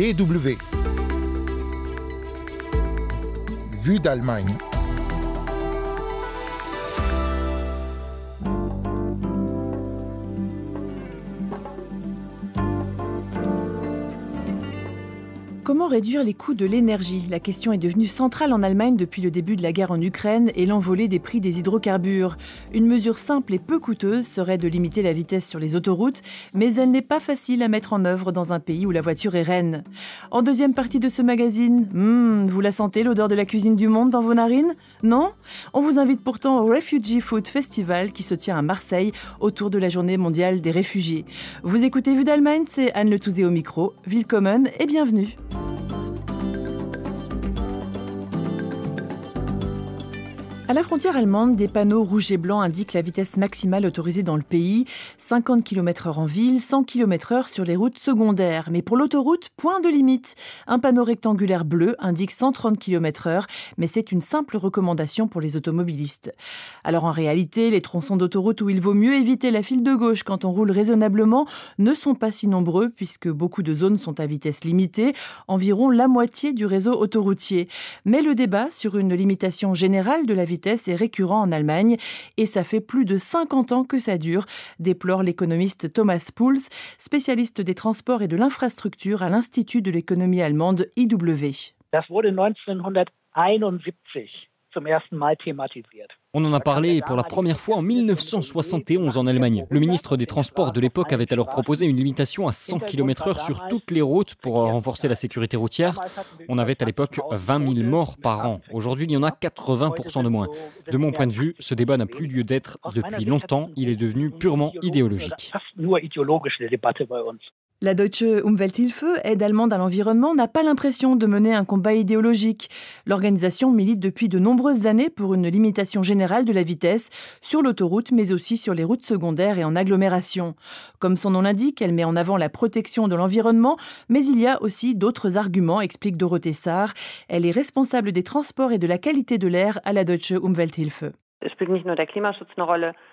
DW. Vue d'Allemagne. Réduire les coûts de l'énergie La question est devenue centrale en Allemagne depuis le début de la guerre en Ukraine et l'envolée des prix des hydrocarbures. Une mesure simple et peu coûteuse serait de limiter la vitesse sur les autoroutes, mais elle n'est pas facile à mettre en œuvre dans un pays où la voiture est reine. En deuxième partie de ce magazine, hmm, vous la sentez l'odeur de la cuisine du monde dans vos narines? Non? On vous invite pourtant au Refugee Food Festival qui se tient à Marseille autour de la journée mondiale des réfugiés. Vous écoutez Vue d'Allemagne, c'est Anne Le Touzé au micro. Willkommen et bienvenue. À la frontière allemande, des panneaux rouges et blancs indiquent la vitesse maximale autorisée dans le pays 50 km/h en ville, 100 km/h sur les routes secondaires. Mais pour l'autoroute, point de limite. Un panneau rectangulaire bleu indique 130 km/h, mais c'est une simple recommandation pour les automobilistes. Alors en réalité, les tronçons d'autoroute où il vaut mieux éviter la file de gauche quand on roule raisonnablement ne sont pas si nombreux puisque beaucoup de zones sont à vitesse limitée, environ la moitié du réseau autoroutier. Mais le débat sur une limitation générale de la vitesse est récurrent en Allemagne et ça fait plus de 50 ans que ça dure, déplore l'économiste Thomas Pouls, spécialiste des transports et de l'infrastructure à l'Institut de l'économie allemande IW. Das wurde 1971 zum ersten Mal. On en a parlé pour la première fois en 1971 en Allemagne. Le ministre des Transports de l'époque avait alors proposé une limitation à 100 km/h sur toutes les routes pour renforcer la sécurité routière. On avait à l'époque 20 000 morts par an. Aujourd'hui, il y en a 80% de moins. De mon point de vue, ce débat n'a plus lieu d'être depuis longtemps. Il est devenu purement idéologique. La Deutsche Umwelthilfe, aide allemande à l'environnement, n'a pas l'impression de mener un combat idéologique. L'organisation milite depuis de nombreuses années pour une limitation générale de la vitesse sur l'autoroute, mais aussi sur les routes secondaires et en agglomération. Comme son nom l'indique, elle met en avant la protection de l'environnement, mais il y a aussi d'autres arguments, explique Dorothée Sarr. Elle est responsable des transports et de la qualité de l'air à la Deutsche Umwelthilfe.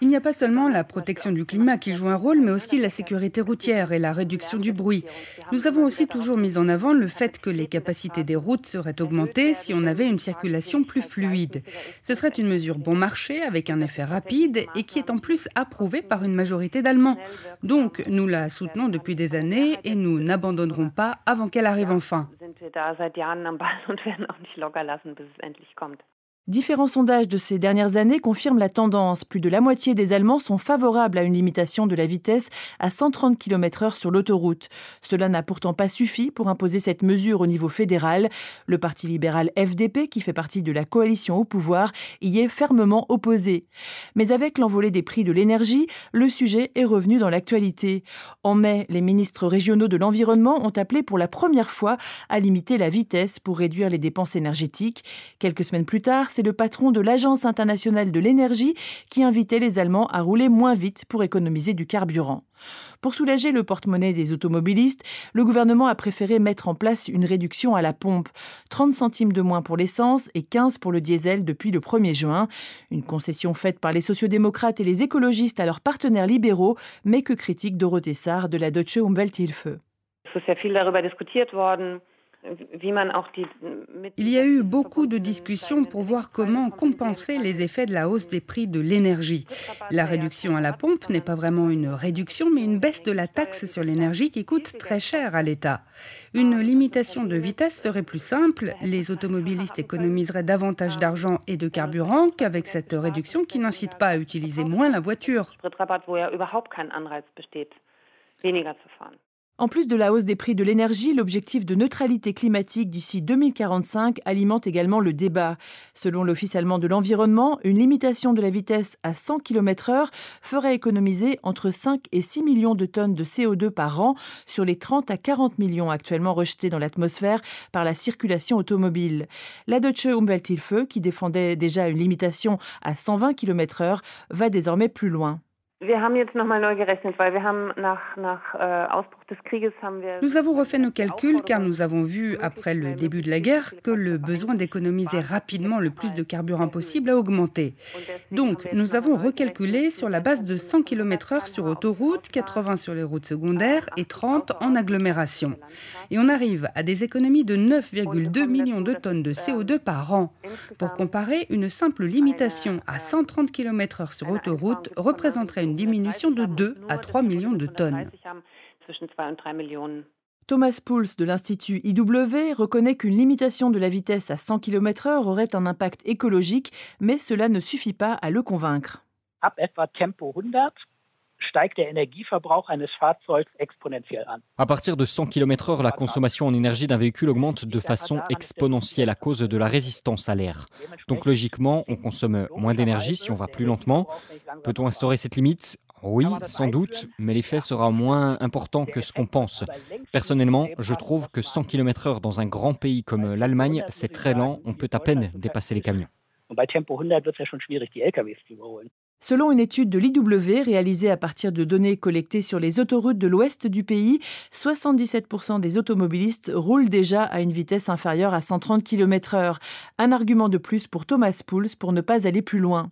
Il n'y a pas seulement la protection du climat qui joue un rôle, mais aussi la sécurité routière et la réduction du bruit. Nous avons aussi toujours mis en avant le fait que les capacités des routes seraient augmentées si on avait une circulation plus fluide. Ce serait une mesure bon marché avec un effet rapide et qui est en plus approuvée par une majorité d'Allemands. Donc nous la soutenons depuis des années et nous n'abandonnerons pas avant qu'elle arrive enfin. Différents sondages de ces dernières années confirment la tendance. Plus de la moitié des Allemands sont favorables à une limitation de la vitesse à 130 km/h sur l'autoroute. Cela n'a pourtant pas suffi pour imposer cette mesure au niveau fédéral. Le Parti libéral FDP, qui fait partie de la coalition au pouvoir, y est fermement opposé. Mais avec l'envolée des prix de l'énergie, le sujet est revenu dans l'actualité. En mai, les ministres régionaux de l'environnement ont appelé pour la première fois à limiter la vitesse pour réduire les dépenses énergétiques. Quelques semaines plus tard, c'est le patron de l'Agence internationale de l'énergie qui invitait les Allemands à rouler moins vite pour économiser du carburant. Pour soulager le porte-monnaie des automobilistes, le gouvernement a préféré mettre en place une réduction à la pompe, 30 centimes de moins pour l'essence et 15 pour le diesel depuis le 1er juin, une concession faite par les sociodémocrates et les écologistes à leurs partenaires libéraux, mais que critique Dorothée Sarr de la Deutsche Umwelthilfe. Il y a eu beaucoup de discussions pour voir comment compenser les effets de la hausse des prix de l'énergie. La réduction à la pompe n'est pas vraiment une réduction, mais une baisse de la taxe sur l'énergie qui coûte très cher à l'État. Une limitation de vitesse serait plus simple, les automobilistes économiseraient davantage d'argent et de carburant qu'avec cette réduction qui n'incite pas à utiliser moins la voiture. En plus de la hausse des prix de l'énergie, l'objectif de neutralité climatique d'ici 2045 alimente également le débat. Selon l'Office allemand de l'environnement, une limitation de la vitesse à 100 km/h ferait économiser entre 5 et 6 millions de tonnes de CO2 par an sur les 30 à 40 millions actuellement rejetés dans l'atmosphère par la circulation automobile. La Deutsche Umwelthilfe, qui défendait déjà une limitation à 120 km/h, va désormais plus loin. Nous avons refait nos calculs car nous avons vu, après le début de la guerre, que le besoin d'économiser rapidement le plus de carburant possible a augmenté. Donc, nous avons recalculé sur la base de 100 km/h sur autoroute, 80 sur les routes secondaires et 30 en agglomération. Et on arrive à des économies de 9,2 millions de tonnes de CO2 par an. Pour comparer, une simple limitation à 130 km/h sur autoroute représenterait une diminution de 2 à 3 millions de tonnes. Thomas Pouls de l'Institut IW reconnaît qu'une limitation de la vitesse à 100 km/h aurait un impact écologique, mais cela ne suffit pas à le convaincre. Ab etwa tempo 100 steigt der Energieverbrauch eines Fahrzeugs exponentiell an. À partir de 100 km/h, la consommation en énergie d'un véhicule augmente de façon exponentielle à cause de la résistance à l'air. Donc logiquement, on consomme moins d'énergie si on va plus lentement. Peut-on instaurer cette limite? Oui, sans doute, mais l'effet sera moins important que ce qu'on pense. Personnellement, je trouve que 100 km/h dans un grand pays comme l'Allemagne, c'est très lent, on peut à peine dépasser les camions. Und bei Tempo 100 wird es ja schon schwierig, die LKWs zu überholen. Selon une étude de l'IW réalisée à partir de données collectées sur les autoroutes de l'ouest du pays, 77% des automobilistes roulent déjà à une vitesse inférieure à 130 km/h. Un argument de plus pour Thomas Pouls pour ne pas aller plus loin.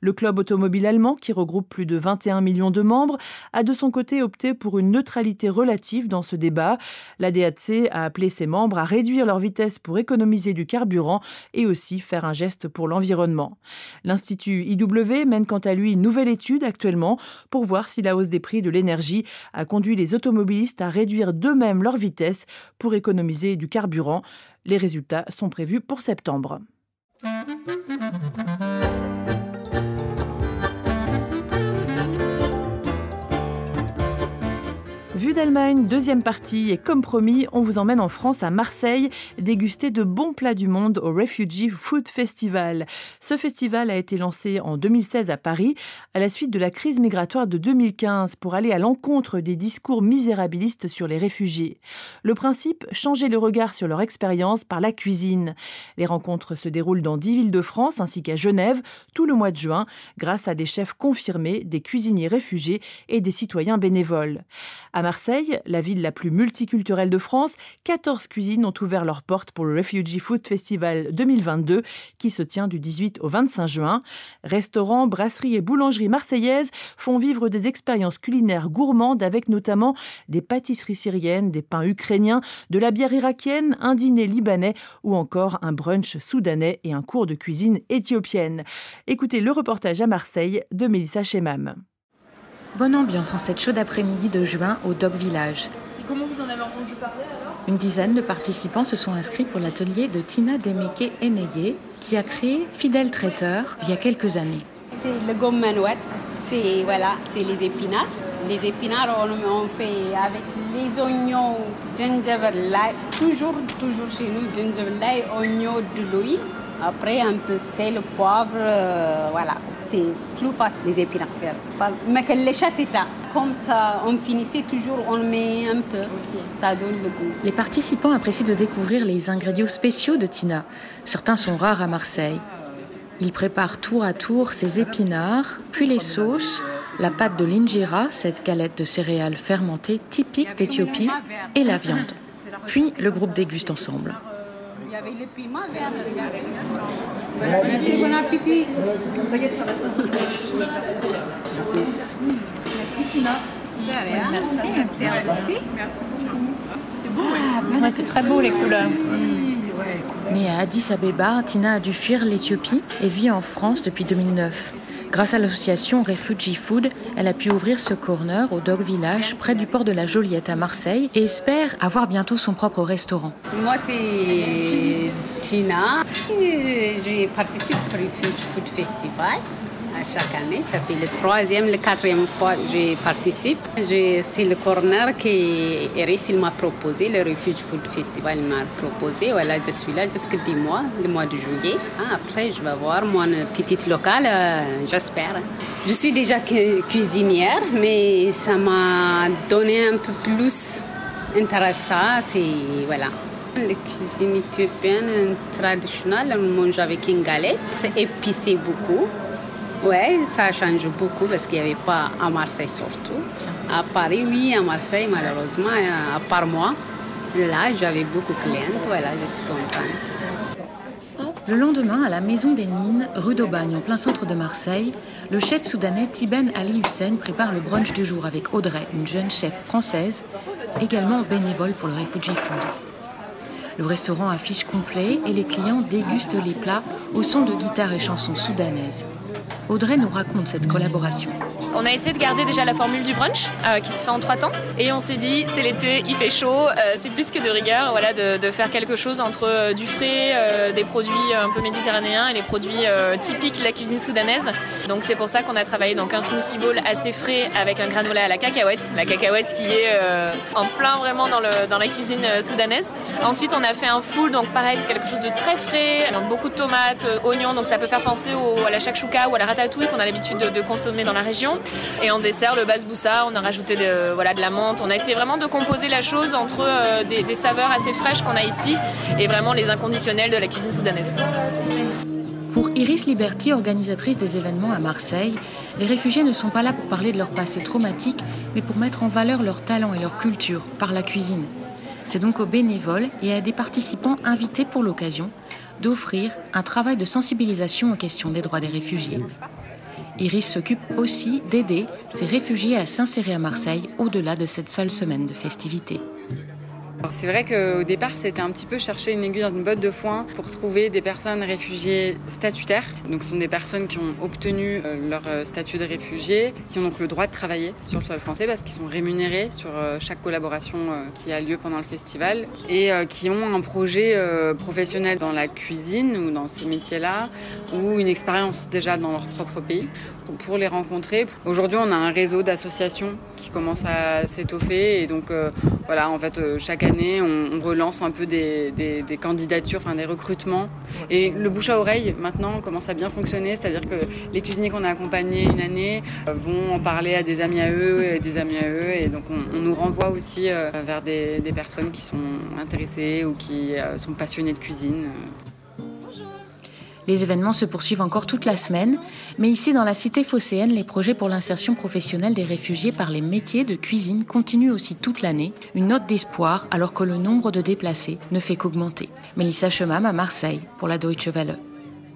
Le club automobile allemand, qui regroupe plus de 21 millions de membres, a de son côté opté pour une neutralité relative dans ce débat. La DAC a appelé ses membres à réduire leur vitesse pour économiser du carburant et aussi faire un geste pour l'environnement. L'Institut IW mène quant à lui une nouvelle étude actuellement pour voir si la hausse des prix de l'énergie a conduit les automobilistes à réduire d'eux-mêmes leur vitesse pour économiser du carburant. Les résultats sont prévus pour septembre. d'Allemagne, deuxième partie, et comme promis, on vous emmène en France, à Marseille, déguster de bons plats du monde au Refugee Food Festival. Ce festival a été lancé en 2016 à Paris, à la suite de la crise migratoire de 2015, pour aller à l'encontre des discours misérabilistes sur les réfugiés. Le principe, changer le regard sur leur expérience par la cuisine. Les rencontres se déroulent dans dix villes de France ainsi qu'à Genève tout le mois de juin, grâce à des chefs confirmés, des cuisiniers réfugiés et des citoyens bénévoles. À Marseille, la ville la plus multiculturelle de France, 14 cuisines ont ouvert leurs portes pour le Refugee Food Festival 2022 qui se tient du 18 au 25 juin. Restaurants, brasseries et boulangeries marseillaises font vivre des expériences culinaires gourmandes avec notamment des pâtisseries syriennes, des pains ukrainiens, de la bière irakienne, un dîner libanais ou encore un brunch soudanais et un cours de cuisine éthiopienne. Écoutez le reportage à Marseille de Mélissa Chemam. Bonne ambiance en cette chaude après-midi de juin au Dog Village. Comment vous en avez entendu parler alors? Une dizaine de participants se sont inscrits pour l'atelier de Tina Demeke Eneye, qui a créé Fidèle Traiteur il y a quelques années. C'est le gomme manouette, c'est voilà, c'est les épinards. Les épinards, on, on fait avec les oignons, ginger l'ail, toujours, toujours chez nous, ginger l'ail, oignon de l'huile. Après, un peu sel, poivre, euh, voilà. C'est plus facile, les épinards. Mais que les chats, c'est ça. Comme ça, on finissait toujours, on met un peu. Ça donne le goût. Les participants apprécient de découvrir les ingrédients spéciaux de Tina. Certains sont rares à Marseille. Ils préparent tour à tour ces épinards, puis les sauces, la pâte de l'injera, cette galette de céréales fermentée typique d'Éthiopie, et la viande. Puis le groupe déguste ensemble. Il y avait le piment vert, regardez. Merci, bon appétit. Merci Tina. Merci, merci. C'est beau, ouais. Ah, Ouais, c'est très beau les couleurs. Mais à Addis Abeba, Tina a dû fuir l'Éthiopie et vit en France depuis 2009. Grâce à l'association Refugee Food, elle a pu ouvrir ce corner au Dog Village près du port de la Joliette à Marseille et espère avoir bientôt son propre restaurant. Moi, c'est Tina. Je, participe Food Festival à chaque année. Ça fait le troisième, le quatrième fois que je participe. C'est le corner que Eris m'a proposé, le Refuge Food Festival m'a proposé. Voilà, je suis là jusqu'à 10 mois, le mois de juillet. Ah, après, je vais voir mon petite locale, euh, j'espère. Je suis déjà cu- cuisinière, mais ça m'a donné un peu plus intéressant. C'est voilà. La cuisine éthiopienne traditionnelle, on mange avec une galette, épicée beaucoup. Oui, ça change beaucoup parce qu'il n'y avait pas à Marseille surtout. À Paris, oui, à Marseille, malheureusement, à part moi. Là, j'avais beaucoup de clients, voilà, je suis contente. Le lendemain, à la Maison des Nines, rue d'Aubagne, en plein centre de Marseille, le chef soudanais Tiben Ali Hussein prépare le brunch du jour avec Audrey, une jeune chef française, également bénévole pour le Refugee Food. Le restaurant affiche complet et les clients dégustent les plats au son de guitare et chansons soudanaises. Audrey nous raconte cette collaboration. On a essayé de garder déjà la formule du brunch euh, qui se fait en trois temps et on s'est dit c'est l'été, il fait chaud, euh, c'est plus que de rigueur voilà, de, de faire quelque chose entre euh, du frais, des produits un peu méditerranéens et les produits typiques de la cuisine soudanaise. Donc c'est pour ça qu'on a travaillé donc un smoothie bowl assez frais avec un granola à la cacahuète, la cacahuète qui est en plein vraiment dans, le, dans la cuisine soudanaise. Ensuite on a fait un full donc pareil c'est quelque chose de très frais, donc beaucoup de tomates, oignons donc ça peut faire penser à la shakshuka ou à la ratatouille qu'on a l'habitude de, consommer dans la région. Et en dessert, le basboussa, on a rajouté de, voilà, de la menthe. On a essayé vraiment de composer la chose entre euh, des, des, saveurs assez fraîches qu'on a ici et vraiment les inconditionnels de la cuisine soudanaise. Pour Iris Liberty, organisatrice des événements à Marseille, les réfugiés ne sont pas là pour parler de leur passé traumatique, mais pour mettre en valeur leur talent et leur culture par la cuisine. C'est donc aux bénévoles et à des participants invités pour l'occasion d'offrir un travail de sensibilisation aux questions des droits des réfugiés. Iris s'occupe aussi d'aider ces réfugiés à s'insérer à Marseille au-delà de cette seule semaine de festivités. C'est vrai qu'au départ, c'était un petit peu chercher une aiguille dans une botte de foin pour trouver des personnes réfugiées statutaires. Donc, ce sont des personnes qui ont obtenu leur statut de réfugié, qui ont donc le droit de travailler sur le sol français parce qu'ils sont rémunérés sur chaque collaboration qui a lieu pendant le festival et qui ont un projet professionnel dans la cuisine ou dans ces métiers-là ou une expérience déjà dans leur propre pays. Pour les rencontrer, aujourd'hui, on a un réseau d'associations qui commence à s'étoffer et donc voilà, en fait, chaque année, on, relance un peu des, candidatures, enfin des recrutements. Et le bouche à oreille, maintenant, commence à bien fonctionner. C'est-à-dire que les cuisiniers qu'on a accompagnés une année vont en parler à des amis à eux et des amis à eux. Et donc, on, on nous renvoie aussi vers des, des, personnes qui sont intéressées ou qui sont passionnées de cuisine. Les événements se poursuivent encore toute la semaine, mais ici dans la cité phocéenne, les projets pour l'insertion professionnelle des réfugiés par les métiers de cuisine continuent aussi toute l'année, une note d'espoir alors que le nombre de déplacés ne fait qu'augmenter. Mélissa Chemam à Marseille pour la Deutsche Welle.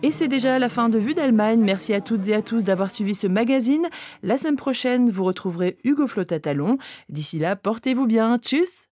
Et c'est déjà la fin de Vue d'Allemagne. Merci à toutes et à tous d'avoir suivi ce magazine. La semaine prochaine, vous retrouverez Hugo Flotatalon. D'ici là, portez-vous bien. Tchuss